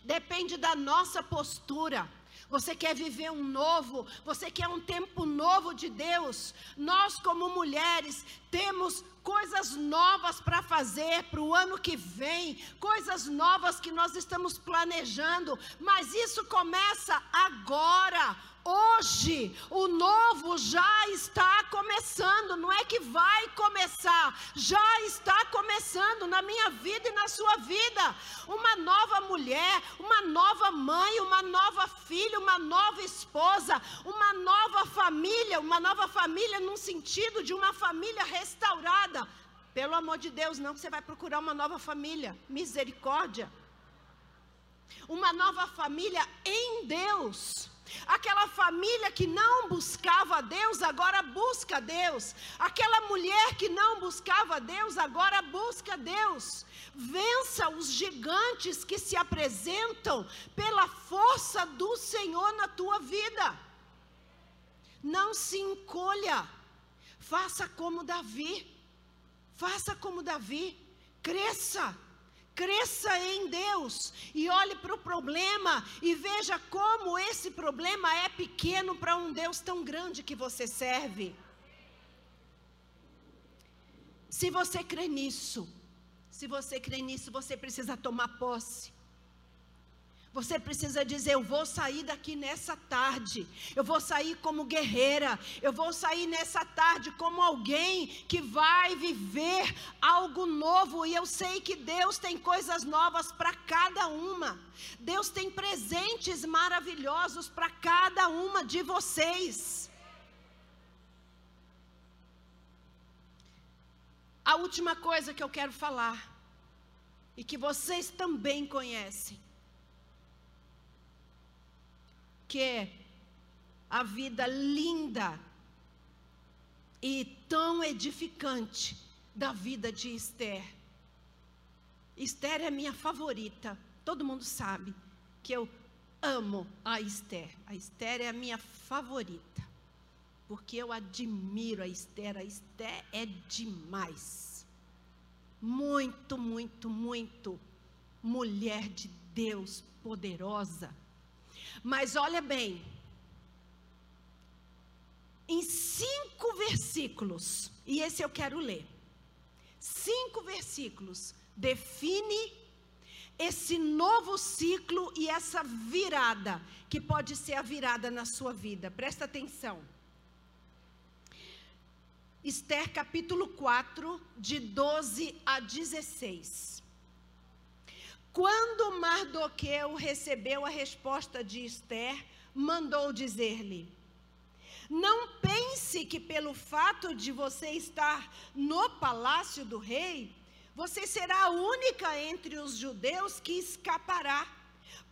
Depende da nossa postura você quer viver um novo, você quer um tempo novo de Deus. Nós, como mulheres, temos coisas novas para fazer para o ano que vem, coisas novas que nós estamos planejando, mas isso começa agora. Hoje, o novo já está começando, não é que vai começar, já está começando na minha vida e na sua vida. Uma nova mulher, uma nova mãe, uma nova filha, uma nova esposa, uma nova família, uma nova família num sentido de uma família restaurada. Pelo amor de Deus, não que você vai procurar uma nova família. Misericórdia. Uma nova família em Deus. Aquela família que não buscava Deus, agora busca Deus. Aquela mulher que não buscava Deus, agora busca Deus. Vença os gigantes que se apresentam pela força do Senhor na tua vida. Não se encolha. Faça como Davi. Faça como Davi. Cresça. Cresça em Deus e olhe para o problema e veja como esse problema é pequeno para um Deus tão grande que você serve. Se você crê nisso, se você crê nisso, você precisa tomar posse. Você precisa dizer: Eu vou sair daqui nessa tarde. Eu vou sair como guerreira. Eu vou sair nessa tarde como alguém que vai viver algo novo. E eu sei que Deus tem coisas novas para cada uma. Deus tem presentes maravilhosos para cada uma de vocês. A última coisa que eu quero falar, e que vocês também conhecem, que é a vida linda e tão edificante da vida de Esther. Esther é minha favorita. Todo mundo sabe que eu amo a Esther. A Esther é a minha favorita. Porque eu admiro a Esther. A Esther é demais. Muito, muito, muito mulher de Deus poderosa mas olha bem, em cinco versículos, e esse eu quero ler, cinco versículos, define esse novo ciclo e essa virada, que pode ser a virada na sua vida, presta atenção. Esther capítulo 4, de 12 a 16. Quando Mardoqueu recebeu a resposta de Esther, mandou dizer-lhe: Não pense que pelo fato de você estar no palácio do rei, você será a única entre os judeus que escapará.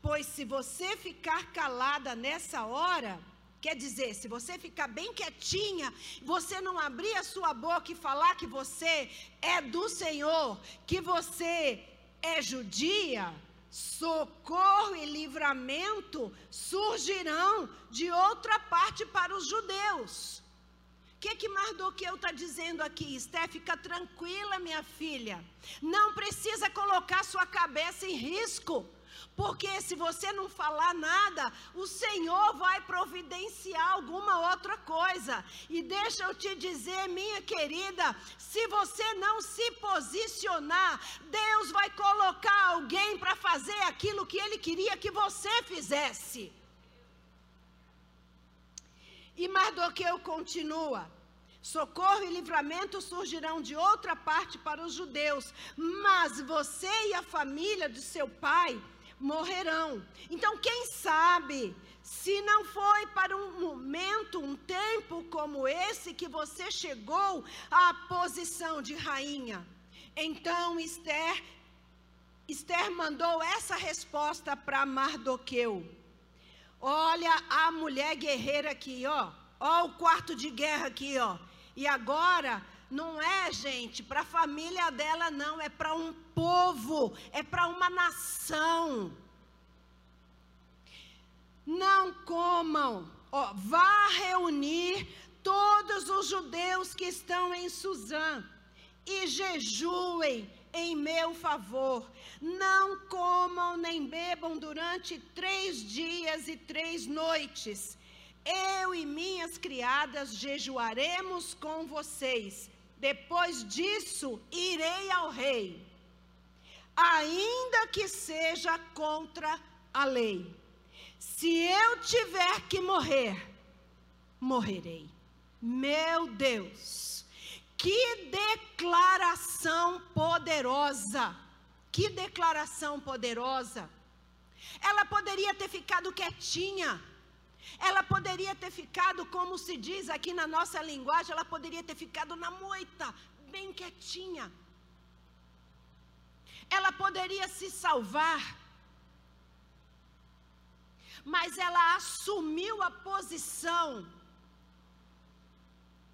Pois se você ficar calada nessa hora, Quer dizer, se você ficar bem quietinha, você não abrir a sua boca e falar que você é do Senhor, que você é judia, socorro e livramento surgirão de outra parte para os judeus. O que, que Mardoqueu está dizendo aqui? Esté, fica tranquila, minha filha. Não precisa colocar sua cabeça em risco. Porque se você não falar nada, o Senhor vai providenciar alguma outra coisa. E deixa eu te dizer, minha querida, se você não se posicionar, Deus vai colocar alguém para fazer aquilo que Ele queria que você fizesse. E Mardoqueu continua. Socorro e livramento surgirão de outra parte para os judeus, mas você e a família de seu pai morrerão. Então, quem sabe, se não foi para um momento, um tempo como esse que você chegou à posição de rainha. Então, Esther, Esther mandou essa resposta para Mardoqueu. Olha a mulher guerreira aqui, ó. Ó o quarto de guerra aqui, ó. E agora não é, gente, para a família dela, não, é para um povo, é para uma nação. Não comam, ó, vá reunir todos os judeus que estão em Suzã e jejuem em meu favor. Não comam nem bebam durante três dias e três noites. Eu e minhas criadas jejuaremos com vocês. Depois disso, irei ao rei, ainda que seja contra a lei. Se eu tiver que morrer, morrerei. Meu Deus, que declaração poderosa! Que declaração poderosa! Ela poderia ter ficado quietinha. Ela poderia ter ficado, como se diz aqui na nossa linguagem, ela poderia ter ficado na moita, bem quietinha. Ela poderia se salvar, mas ela assumiu a posição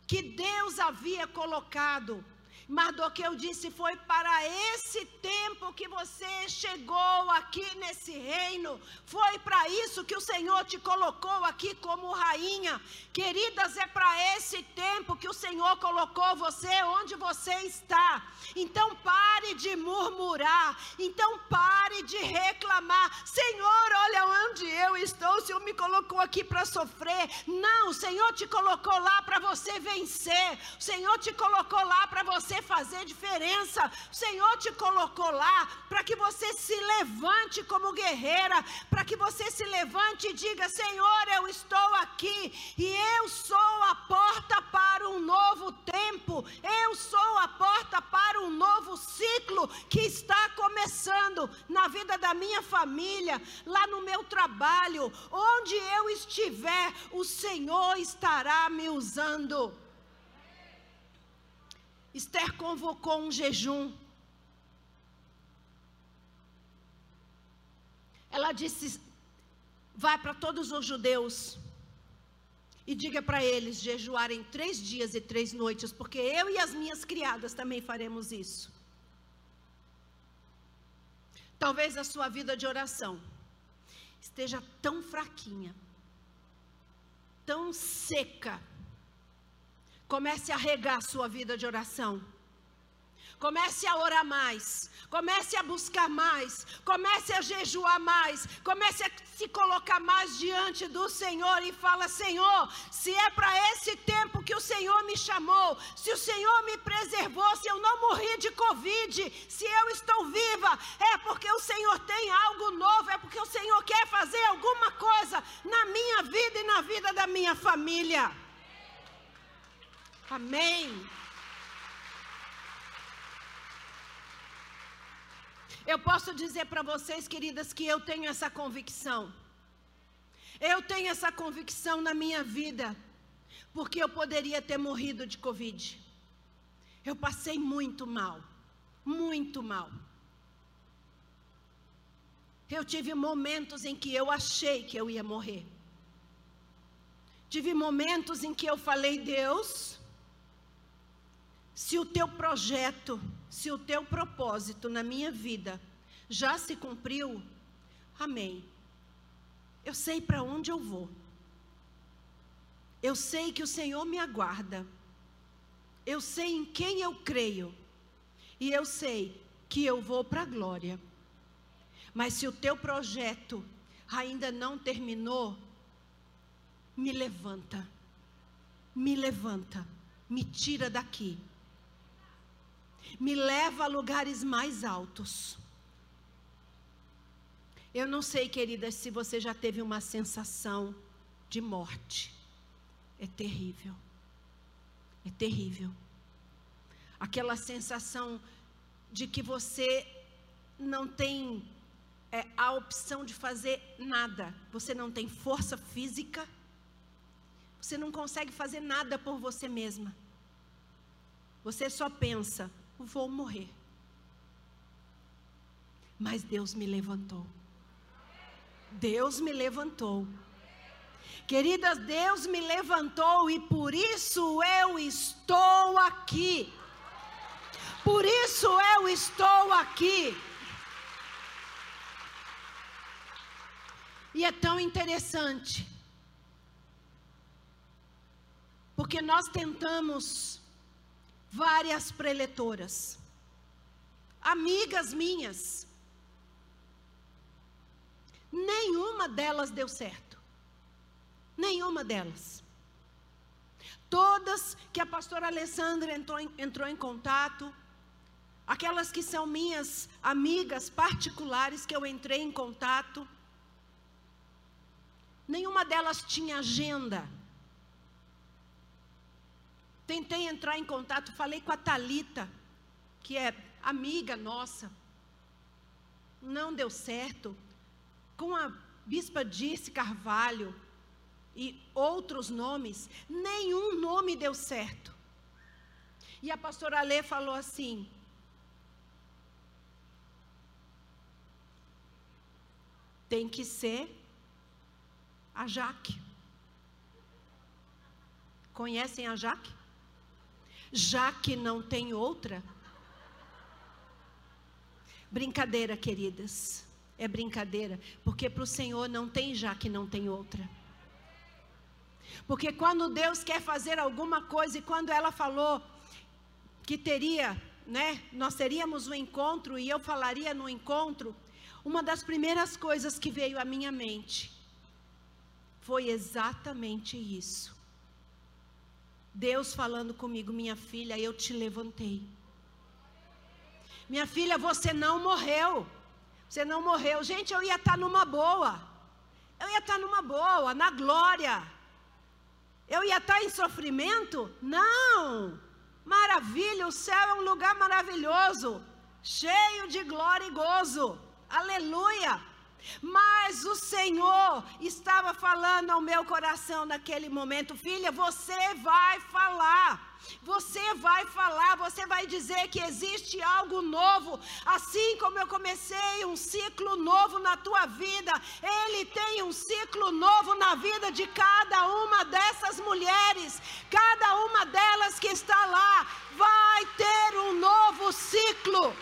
que Deus havia colocado Mardoqueu disse: Foi para esse tempo que você chegou aqui nesse reino, foi para isso que o Senhor te colocou aqui como rainha. Queridas, é para esse tempo que o Senhor colocou você onde você está. Então pare de murmurar, então pare de reclamar. Senhor, olha onde eu estou, o Senhor me colocou aqui para sofrer. Não, o Senhor te colocou lá para você vencer, o Senhor te colocou lá para você fazer diferença. O Senhor te colocou lá para que você se levante como guerreira, para que você se levante e diga: Senhor, eu estou aqui e eu sou a porta para um novo tempo, eu sou a porta para um novo ciclo que está começando na vida da minha família, lá no meu trabalho, onde eu estiver, o Senhor estará me usando. Esther convocou um jejum. Ela disse: Vai para todos os judeus e diga para eles jejuarem três dias e três noites, porque eu e as minhas criadas também faremos isso. Talvez a sua vida de oração esteja tão fraquinha, tão seca, Comece a regar a sua vida de oração. Comece a orar mais, comece a buscar mais, comece a jejuar mais, comece a se colocar mais diante do Senhor e fala: Senhor, se é para esse tempo que o Senhor me chamou, se o Senhor me preservou, se eu não morri de Covid, se eu estou viva, é porque o Senhor tem algo novo, é porque o Senhor quer fazer alguma coisa na minha vida e na vida da minha família. Amém. Eu posso dizer para vocês, queridas, que eu tenho essa convicção. Eu tenho essa convicção na minha vida, porque eu poderia ter morrido de Covid. Eu passei muito mal, muito mal. Eu tive momentos em que eu achei que eu ia morrer. Tive momentos em que eu falei, Deus, se o teu projeto, se o teu propósito na minha vida já se cumpriu, amém. Eu sei para onde eu vou. Eu sei que o Senhor me aguarda. Eu sei em quem eu creio. E eu sei que eu vou para a glória. Mas se o teu projeto ainda não terminou, me levanta. Me levanta. Me tira daqui. Me leva a lugares mais altos. Eu não sei, queridas, se você já teve uma sensação de morte. É terrível. É terrível. Aquela sensação de que você não tem é, a opção de fazer nada. Você não tem força física. Você não consegue fazer nada por você mesma. Você só pensa: vou morrer. Mas Deus me levantou. Deus me levantou. Queridas, Deus me levantou e por isso eu estou aqui. Por isso eu estou aqui. E é tão interessante. Porque nós tentamos várias preletoras, amigas minhas, Nenhuma delas deu certo. Nenhuma delas. Todas que a pastora Alessandra entrou em, entrou em contato, aquelas que são minhas amigas particulares que eu entrei em contato, nenhuma delas tinha agenda. Tentei entrar em contato, falei com a Talita, que é amiga nossa. Não deu certo com a bispa Dirce Carvalho e outros nomes, nenhum nome deu certo. E a pastora Lê falou assim: tem que ser a Jaque. Conhecem a Jaque? Já que não tem outra. Brincadeira, queridas é brincadeira, porque para o Senhor não tem já que não tem outra. Porque quando Deus quer fazer alguma coisa e quando ela falou que teria, né, nós teríamos um encontro e eu falaria no encontro, uma das primeiras coisas que veio à minha mente foi exatamente isso. Deus falando comigo, minha filha, eu te levantei. Minha filha, você não morreu. Você não morreu. Gente, eu ia estar numa boa. Eu ia estar numa boa, na glória. Eu ia estar em sofrimento? Não. Maravilha, o céu é um lugar maravilhoso, cheio de glória e gozo. Aleluia. Mas o Senhor estava falando ao meu coração naquele momento, filha, você vai falar. Você vai falar, você vai dizer que existe algo novo, assim como eu comecei um ciclo novo na tua vida, Ele tem um ciclo novo na vida de cada uma dessas mulheres, cada uma delas que está lá, vai ter um novo ciclo.